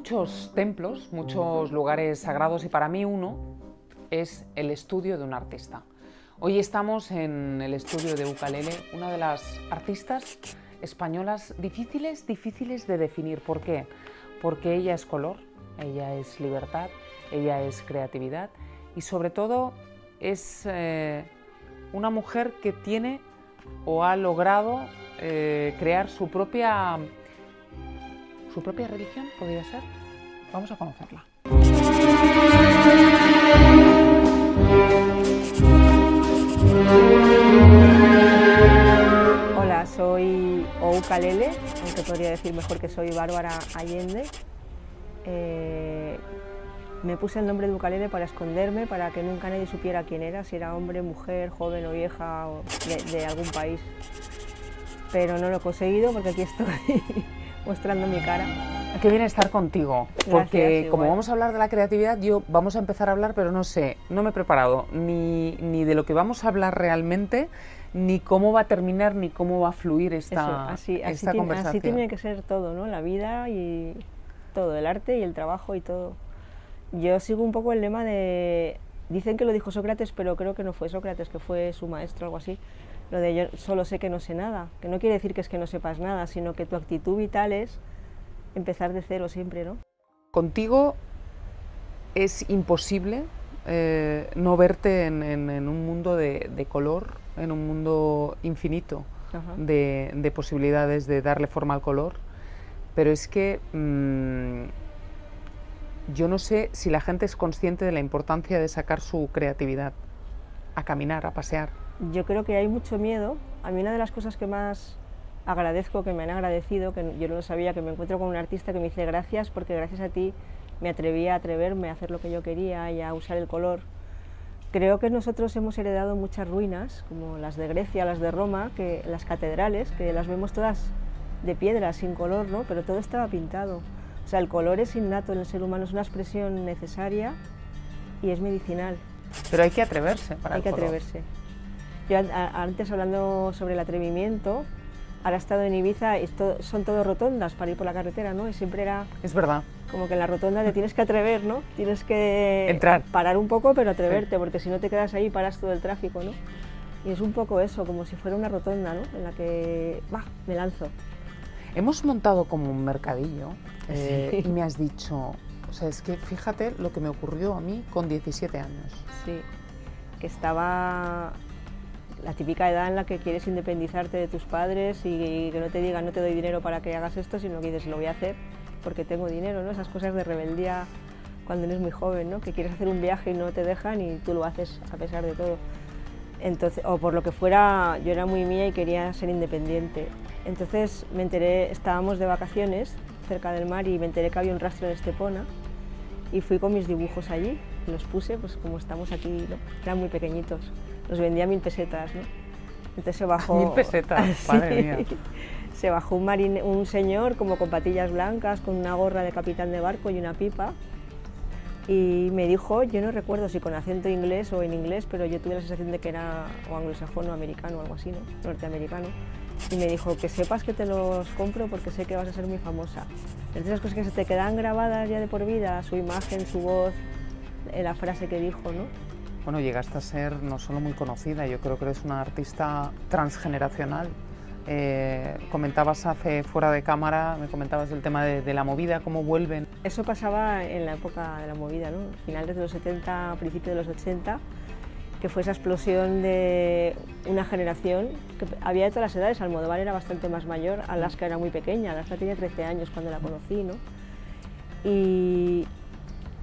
muchos templos, muchos lugares sagrados y para mí uno es el estudio de un artista. Hoy estamos en el estudio de Ukalele, una de las artistas españolas difíciles, difíciles de definir. ¿Por qué? Porque ella es color, ella es libertad, ella es creatividad y sobre todo es eh, una mujer que tiene o ha logrado eh, crear su propia, su propia religión, podría ser. Vamos a conocerla. Hola, soy Oukalele, aunque podría decir mejor que soy Bárbara Allende. Eh, me puse el nombre de Ukalele para esconderme, para que nunca nadie supiera quién era, si era hombre, mujer, joven o vieja de algún país. Pero no lo he conseguido porque aquí estoy mostrando mi cara. Qué bien estar contigo, porque Gracias, como vamos a hablar de la creatividad, yo vamos a empezar a hablar, pero no sé, no me he preparado ni, ni de lo que vamos a hablar realmente, ni cómo va a terminar, ni cómo va a fluir esta, Eso, así, así, esta tiene, conversación. así tiene que ser todo, ¿no? La vida y todo, el arte y el trabajo y todo. Yo sigo un poco el lema de... Dicen que lo dijo Sócrates, pero creo que no fue Sócrates, que fue su maestro o algo así. Lo de yo solo sé que no sé nada, que no quiere decir que es que no sepas nada, sino que tu actitud vital es empezar de cero siempre, ¿no? Contigo es imposible eh, no verte en, en- en un mundo de, de color, en un mundo infinito de posibilidades de darle forma al color, pero es que mm, yo no sé si la gente es consciente de la importancia de sacar su creatividad a caminar, a pasear. Yo creo que hay mucho miedo. A mí una de las cosas que más agradezco, que me han agradecido, que yo no lo sabía, que me encuentro con un artista que me dice gracias porque gracias a ti me atreví a atreverme a hacer lo que yo quería y a usar el color. Creo que nosotros hemos heredado muchas ruinas, como las de Grecia, las de Roma, que las catedrales, que las vemos todas de piedra, sin color, ¿no? pero todo estaba pintado. O sea, el color es innato en el ser humano, es una expresión necesaria y es medicinal. Pero hay que atreverse para Hay el que color. atreverse. Yo antes hablando sobre el atrevimiento, ahora he estado en Ibiza y son todo rotondas para ir por la carretera, ¿no? Y siempre era Es verdad. como que en la rotonda te tienes que atrever, ¿no? Tienes que Entrar. parar un poco, pero atreverte, porque si no te quedas ahí paras todo el tráfico, ¿no? Y es un poco eso, como si fuera una rotonda, ¿no? En la que, va, me lanzo. Hemos montado como un mercadillo eh, Sí. y me has dicho, o sea, es que fíjate lo que me ocurrió a mí con 17 años. Sí, que estaba la típica edad en la que quieres independizarte de tus padres y que no te digan no te doy dinero para que hagas esto, sino que dices lo voy a hacer porque tengo dinero, ¿no? Esas cosas de rebeldía cuando eres muy joven, ¿no? Que quieres hacer un viaje y no te dejan y tú lo haces a pesar de todo. Entonces, o por lo que fuera, yo era muy mía y quería ser independiente. Entonces me enteré, estábamos de vacaciones cerca del mar y me enteré que había un rastro en Estepona y fui con mis dibujos allí, los puse, pues como estamos aquí, ¿no? eran muy pequeñitos, los vendía mil pesetas, ¿no? Entonces se bajó... Mil pesetas, Sí. madre mía. Se bajó un, marine- un señor como con patillas blancas, con una gorra de capitán de barco y una pipa, y me dijo, yo no recuerdo si con acento inglés o en inglés, pero yo tuve la sensación de que era o anglosajón o americano o algo así, ¿no? norteamericano. Y me dijo, que sepas que te los compro porque sé que vas a ser muy famosa. Entonces esas cosas que se te quedan grabadas ya de por vida, su imagen, su voz, eh, la frase que dijo, ¿no? Bueno, llegaste a ser no solo muy conocida, yo creo que eres una artista transgeneracional. Eh, comentabas hace fuera de cámara, me comentabas el tema de, de la movida, cómo vuelven. Eso pasaba en la época de la movida, ¿no? finales de los 70, principios de los 80, que fue esa explosión de una generación que había de todas las edades. Almodóvar era bastante más mayor, Alaska era muy pequeña, Alaska tenía 13 años cuando la conocí, ¿no? Y,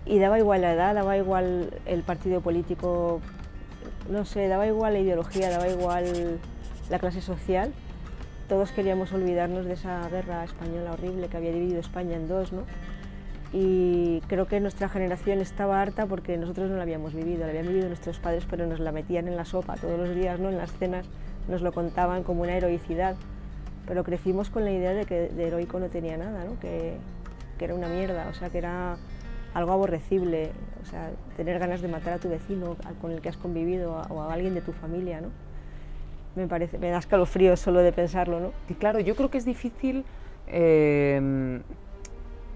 y daba igual la edad, daba igual el partido político, no sé, daba igual la ideología, daba igual la clase social. Todos queríamos olvidarnos de esa guerra española horrible que había dividido España en dos, ¿no? Y creo que nuestra generación estaba harta porque nosotros no la habíamos vivido, la habían vivido nuestros padres, pero nos la metían en la sopa todos los días, ¿no? En las cenas nos lo contaban como una heroicidad. Pero crecimos con la idea de que de heroico no tenía nada, ¿no? Que, que era una mierda, o sea, que era algo aborrecible, o sea, tener ganas de matar a tu vecino con el que has convivido o a alguien de tu familia, ¿no? Me parece, me da escalofríos solo de pensarlo, ¿no? Y claro, yo creo que es difícil eh,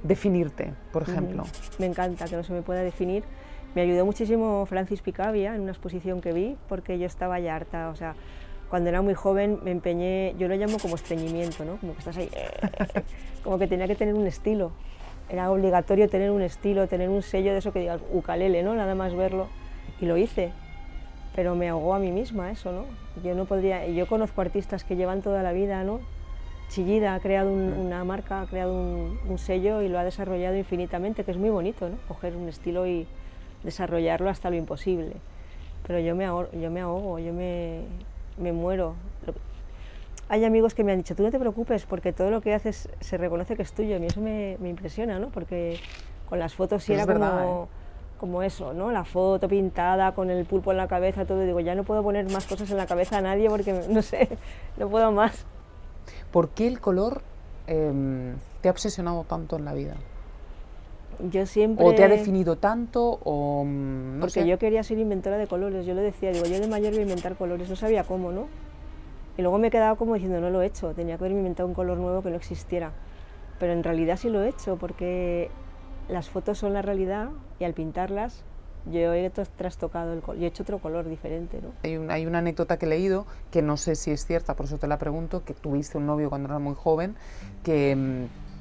definirte, por ejemplo? Me encanta que no se me pueda definir. Me ayudó muchísimo Francis Picabia en una exposición que vi porque yo estaba ya harta, o sea, cuando era muy joven me empeñé, yo lo llamo como estreñimiento, ¿no? Como que estás ahí, como que tenía que tener un estilo. Era obligatorio tener un estilo, tener un sello de eso que diga ukalele, ¿no? Nada más verlo. Y lo hice, pero me ahogó a mí misma eso, ¿no? Yo no podría, yo conozco artistas que llevan toda la vida, ¿no? Chillida ha creado una marca, ha creado un, un, sello y lo ha desarrollado infinitamente, que es muy bonito, ¿no? Coger un estilo y desarrollarlo hasta lo imposible. Pero yo me ahogo, yo me, ahogo, yo me, me muero. Hay amigos que me han dicho, tú no te preocupes porque todo lo que haces se reconoce que es tuyo. A mí eso me, me impresiona, ¿no? Porque con las fotos sí era como, ¿eh? como eso, ¿no? La foto pintada con el pulpo en la cabeza, todo. Digo, ya no puedo poner más cosas en la cabeza a nadie porque, no sé, no puedo más. ¿Por qué el color eh, te ha obsesionado tanto en la vida? Yo siempre... ¿O te ha definido tanto? O, mm, no Porque sé. yo quería ser inventora de colores, yo le decía, digo, yo de mayor voy a inventar colores, no sabía cómo, ¿no? Y luego me he quedado como diciendo, no lo he hecho, tenía que haber inventado un color nuevo que no existiera. Pero en realidad sí lo he hecho, porque las fotos son la realidad y al pintarlas yo he trastocado el color, yo he hecho otro color diferente, ¿no? Hay, un, hay una anécdota que he leído, que no sé si es cierta, por eso te la pregunto, que tuviste un novio cuando eras muy joven, que mm,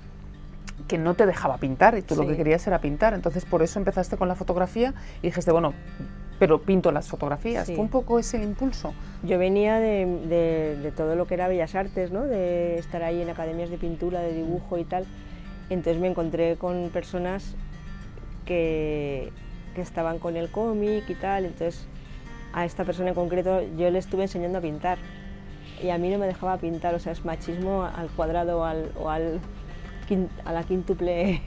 que no te dejaba pintar y tú sí. lo que querías era pintar. Entonces por eso empezaste con la fotografía y dijiste, bueno, pero pinto las fotografías. Sí. ¿Fue un poco ese impulso? Yo venía de, de, de, todo lo que era Bellas Artes, ¿no? de estar ahí en academias de pintura, de dibujo y tal. Entonces me encontré con personas que, que estaban con el cómic y tal. Entonces a esta persona en concreto yo le estuve enseñando a pintar. Y a mí no me dejaba pintar, o sea, es machismo al cuadrado al, o al a la quíntuple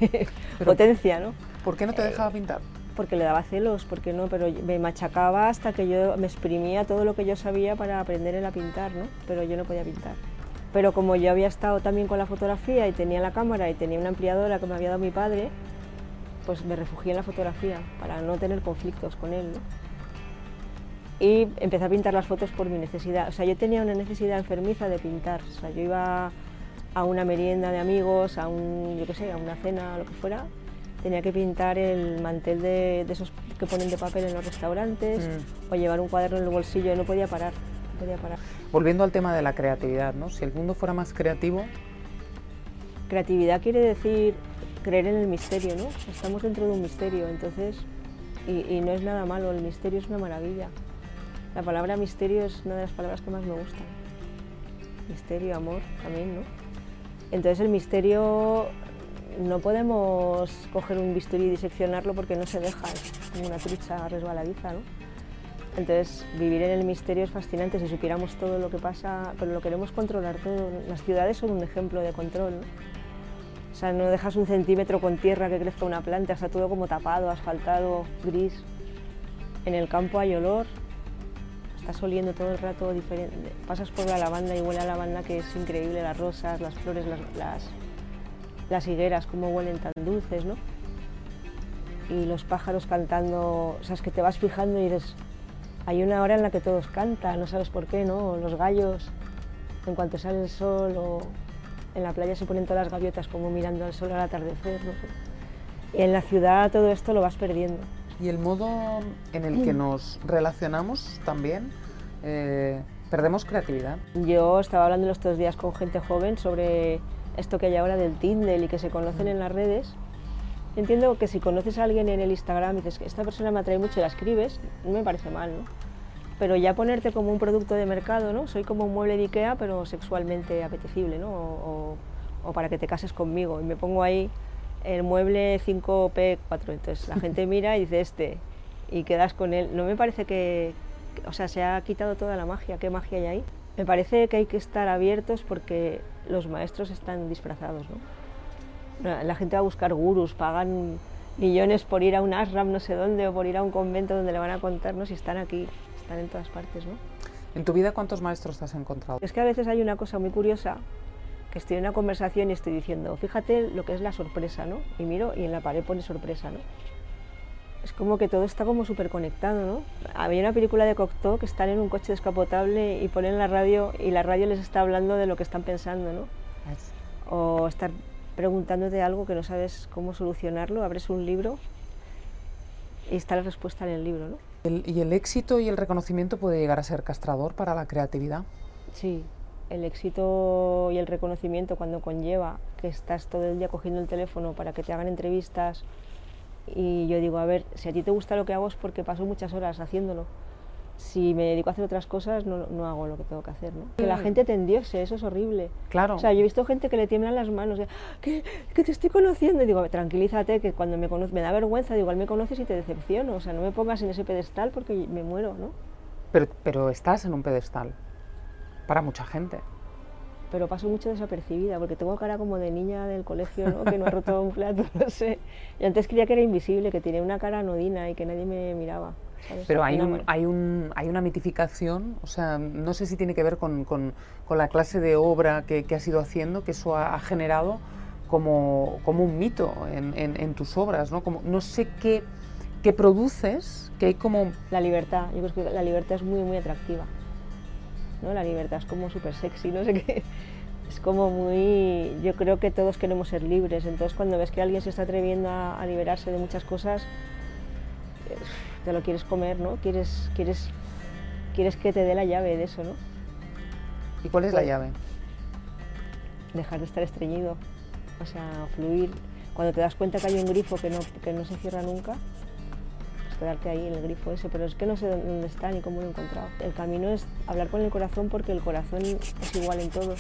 potencia, ¿no? ¿Por qué no te dejaba eh, pintar? Porque le daba celos, porque no, pero me machacaba hasta que yo me exprimía todo lo que yo sabía para aprender a pintar, ¿no? Pero yo no podía pintar. Pero como yo había estado también con la fotografía y tenía la cámara y tenía una ampliadora que me había dado mi padre, pues me refugié en la fotografía para no tener conflictos con él, ¿no? Y empecé a pintar las fotos por mi necesidad. O sea, yo tenía una necesidad enfermiza de pintar. O sea, yo iba a una merienda de amigos, a un, yo qué sé, a una cena, lo que fuera, tenía que pintar el mantel de, de esos que ponen de papel en los restaurantes mm. o llevar un cuaderno en el bolsillo, no podía parar, no podía parar. Volviendo al tema de la creatividad, ¿no? Si el mundo fuera más creativo... Creatividad quiere decir creer en el misterio, ¿no? Estamos dentro de un misterio, entonces, y, y no es nada malo, el misterio es una maravilla. La palabra misterio es una de las palabras que más me gustan. Misterio, amor, también, ¿no? Entonces el misterio no podemos coger un bisturí y diseccionarlo porque no se deja, es una trucha resbaladiza, ¿no? Entonces vivir en el misterio es fascinante, si supiéramos todo lo que pasa, pero lo queremos controlar todo. Las ciudades son un ejemplo de control, ¿no? O sea, no dejas un centímetro con tierra que crezca una planta, está todo como tapado, asfaltado, gris. En el campo hay olor, estás oliendo todo el rato diferente. Pasas por la lavanda y huele a lavanda que es increíble, las rosas, las flores, las, las, las higueras, cómo huelen tan dulces, ¿no? Y los pájaros cantando, o sea, es que te vas fijando y dices, hay una hora en la que todos cantan, no sabes por qué, ¿no? Los gallos, en cuanto sale el sol, o en la playa se ponen todas las gaviotas como mirando al sol al atardecer, ¿no? Y en la ciudad todo esto lo vas perdiendo. Y el modo en el que nos relacionamos también, eh, perdemos creatividad. Yo estaba hablando los dos días con gente joven sobre esto que hay ahora del Tinder y que se conocen en las redes. Entiendo que si conoces a alguien en el Instagram y dices que esta persona me atrae mucho y la escribes, no me parece mal, ¿no? Pero ya ponerte como un producto de mercado, ¿no? Soy como un mueble de Ikea, pero sexualmente apetecible, ¿no? O, o, o para que te cases conmigo. Y me pongo ahí el mueble 5P4. Entonces la gente mira y dice este y quedas con él. No me parece que, o sea, se ha quitado toda la magia. ¿Qué magia hay ahí? Me parece que hay que estar abiertos porque los maestros están disfrazados, ¿no? La gente va a buscar gurús, pagan millones por ir a un ashram no sé dónde o por ir a un convento donde le van a contar, ¿no? Si están aquí, están en todas partes, ¿no? ¿En tu vida cuántos maestros te has encontrado? Es que a veces hay una cosa muy curiosa que estoy en una conversación y estoy diciendo, fíjate lo que es la sorpresa, ¿no? Y miro y en la pared pone sorpresa, ¿no? Es como que todo está como súper conectado, ¿no? Había una película de Cocteau que están en un coche descapotable y ponen la radio y la radio les está hablando de lo que están pensando, ¿no? O estar preguntándote algo que no sabes cómo solucionarlo, abres un libro y está la respuesta en el libro. ¿no? ¿Y el éxito y el reconocimiento puede llegar a ser castrador para la creatividad? Sí, el éxito y el reconocimiento cuando conlleva que estás todo el día cogiendo el teléfono para que te hagan entrevistas y yo digo, a ver, si a ti te gusta lo que hago es porque paso muchas horas haciéndolo si me dedico a hacer otras cosas, no, no, hago lo que tengo que hacer, ¿no? Que la mm. gente te endiose, eso es horrible. Claro. O sea, yo he visto gente que le tiemblan las manos, que, que te estoy conociendo, y digo, tranquilízate, que cuando me conoces, me da vergüenza, digo, igual me conoces y te decepciono, o sea, no me pongas en ese pedestal porque me muero, ¿no? Pero, pero estás en un pedestal, para mucha gente. Pero paso mucho desapercibida, porque tengo cara como de niña del colegio, ¿no? que no ha roto un plato, no sé. Y antes creía que era invisible, que tenía una cara anodina y que nadie me miraba. Pero hay, un, hay, un, hay una mitificación, o sea, no sé si tiene que ver con, con, con la clase de obra que, que has ido haciendo, que eso ha, generado como, como, un mito en, en, tus obras, ¿no? Como, no sé qué, qué produces, que hay como... La libertad, yo creo que la libertad es muy, muy atractiva, ¿no? La libertad es como súper sexy, no sé qué... Es como muy... Yo creo que todos queremos ser libres, entonces cuando ves que alguien se está atreviendo a, a liberarse de muchas cosas te lo quieres comer, ¿no? Quieres, quieres, quieres que te dé la llave de eso, ¿no? ¿Y cuál es la llave? Dejar de estar estreñido, o sea, fluir. Cuando te das cuenta que hay un grifo que no, que no se cierra nunca, pues quedarte ahí en el grifo ese, pero es que no sé dónde está ni cómo lo he encontrado. El camino es hablar con el corazón porque el corazón es igual en todo.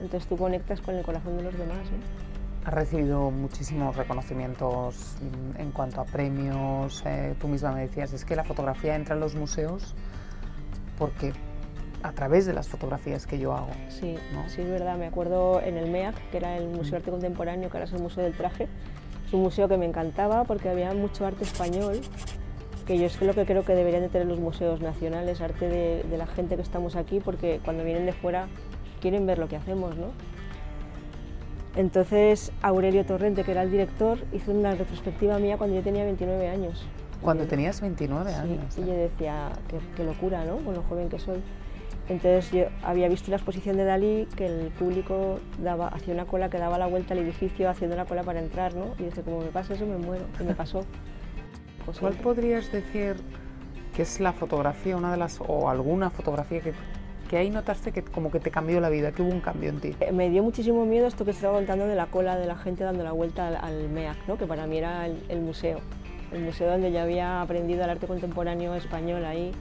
Entonces tú conectas con el corazón de los demás. ¿no? Has recibido muchísimos reconocimientos en cuanto a premios. Eh, tú misma me decías, es que la fotografía entra en los museos porque a través de las fotografías que yo hago. Sí, sí es verdad. Me acuerdo en el MEAC, que era el Museo de Arte Contemporáneo, que ahora es el Museo del Traje. Es un museo que me encantaba porque había mucho arte español, que yo es lo que creo que deberían de tener los museos nacionales, arte de, de la gente que estamos aquí, porque cuando vienen de fuera quieren ver lo que hacemos, ¿no? Entonces Aurelio Torrente, que era el director, hizo una retrospectiva mía cuando yo tenía 29 años. Cuando tenías 29 años. Y yo decía, qué, locura, ¿no? Con lo joven que soy. Entonces yo había visto la exposición de Dalí que el público daba, hacía una cola que daba la vuelta al edificio haciendo la cola para entrar, ¿no? Y dice, como me pasa eso, me muero. Y me pasó. ¿Cuál podrías decir que es la fotografía, una de las, o alguna fotografía que que ahí notaste que como que te cambió la vida, que hubo un cambio en ti. Eh, me dio muchísimo miedo esto que estaba contando de la cola de la gente dando la vuelta al, MEAC, ¿no? que para mí era el, museo, el museo donde yo había aprendido el arte contemporáneo español ahí.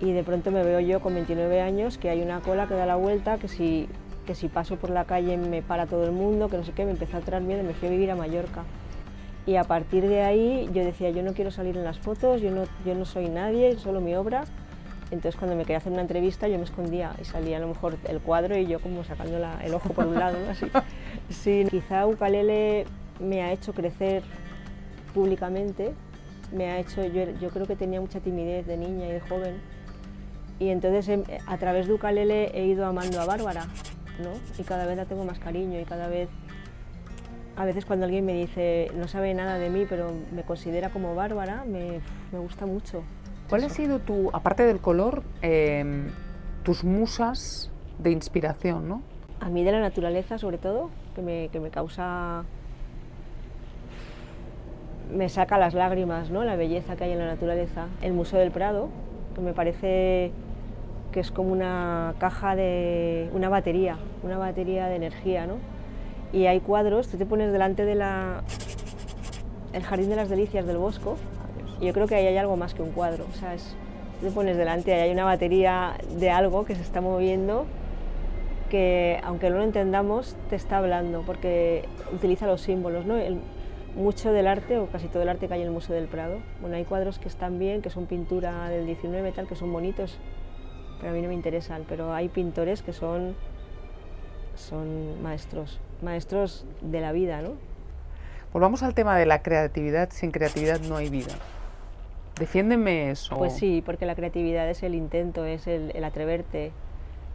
Y de pronto me veo yo con 29 años que hay una cola que da la vuelta, que si, que si paso por la calle me para todo el mundo, que no sé qué, me empezó a traer miedo y me fui a vivir a Mallorca. Y a partir de ahí yo decía, yo no quiero salir en las fotos, yo no, yo no soy nadie, solo mi obra entonces cuando me quería hacer una entrevista yo me escondía y salía a lo mejor el cuadro y yo como sacando el ojo por un lado, así. Sí, quizá Ukalele me ha hecho crecer públicamente, me ha hecho, yo, yo creo que tenía mucha timidez de niña y de joven y entonces em, a través de Ukalele he ido amando a Bárbara, ¿no? Y cada vez la tengo más cariño y cada vez a veces cuando alguien me dice, no sabe nada de mí, pero me considera como Bárbara, me, me gusta mucho. ¿Cuál ha sido tu, aparte del color, em, tus musas de inspiración, no? A mí de la naturaleza, sobre todo, que me, que me causa... me saca las lágrimas, ¿no? La belleza que hay en la naturaleza. El Museo del Prado, que me parece que es como una caja de... una batería, una batería de energía, ¿no? Y hay cuadros, tú te pones delante de la... el Jardín de las Delicias del Bosco, yo creo que ahí hay algo más que un cuadro, o sea, te pones delante y hay una batería de algo que se está moviendo que aunque no lo entendamos te está hablando porque utiliza los símbolos, ¿no? mucho del arte o casi todo el arte que hay en el Museo del Prado. Bueno, hay cuadros que están bien, que son pintura del 19 tal, que son bonitos, pero a mí no me interesan, pero hay pintores que son son maestros, maestros de la vida, ¿no? Volvamos al tema de la creatividad. Sin creatividad no hay vida. Defiéndeme eso. Pues sí, porque la creatividad es el intento, es el, atreverte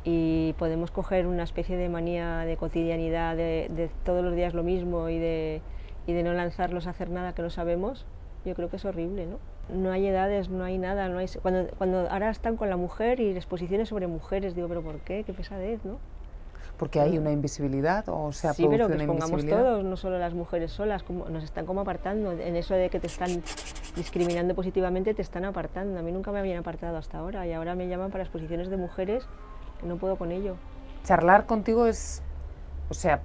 y podemos coger una especie de manía de cotidianidad, de, todos los días lo mismo y de, y de no lanzarlos a hacer nada que no sabemos, yo creo que es horrible, ¿no? No hay edades, no hay nada, no hay... Cuando, cuando ahora están con la mujer y exposiciones sobre mujeres, digo, pero ¿por qué? Qué pesadez, ¿no? Porque hay una invisibilidad o se ha sí, pero que una pongamos todos, no solo las mujeres solas, como nos están como apartando. En eso de que te están discriminando positivamente, te están apartando. A mí nunca me habían apartado hasta ahora y ahora me llaman para exposiciones de mujeres que no puedo con ello. Charlar contigo es, o sea,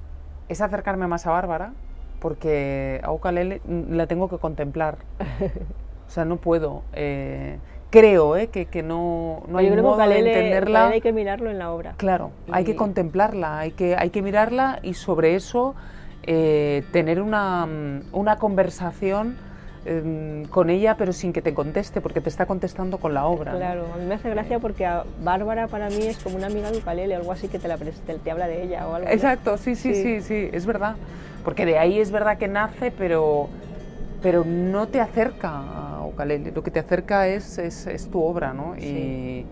es acercarme más a Bárbara porque a Ukalele la tengo que contemplar. O sea, no puedo. eh, creo eh, que, que no, no hay modo de entenderla. hay que mirarlo en la obra. Claro, hay que Y- contemplarla, hay que, hay que mirarla y sobre eso eh, tener una, mm, una conversación em, con ella, pero sin que te conteste, porque te está contestando con la obra. ¿no? Claro, a mí me hace gracia porque a Bárbara para mí es como una amiga de ukalele o algo así que te, la te, te habla de ella o algo. ¿no? Exacto, sí, sí, sí, Sí. sí, es verdad. Porque de ahí es verdad que nace, pero, pero no te acerca Lo que te acerca es, es, es tu obra, ¿no? Y,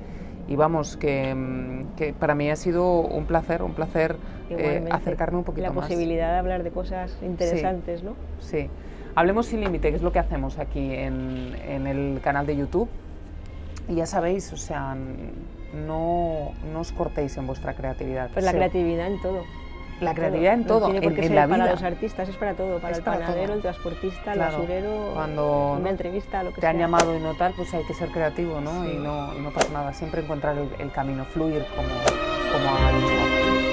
y vamos, que, que para mí ha sido un placer, un placer eh, acercarme un poquito La más. posibilidad de hablar de cosas interesantes, ¿no? Sí. Hablemos sin límite, que es lo que hacemos aquí en, en el canal de YouTube. Y ya sabéis, o sea, no, no os cortéis en vuestra creatividad. Pues la creatividad en todo. La creatividad en No todo, por en, la para vida. los artistas, es para todo, para Es el para panadero, todo. el transportista, Claro. el basurero, Cuando una entrevista, lo que te han llamado y no tal, pues hay que ser creativo, ¿no? Sí. Y no, y no pasa nada, siempre encontrar el, el camino, fluir como, como.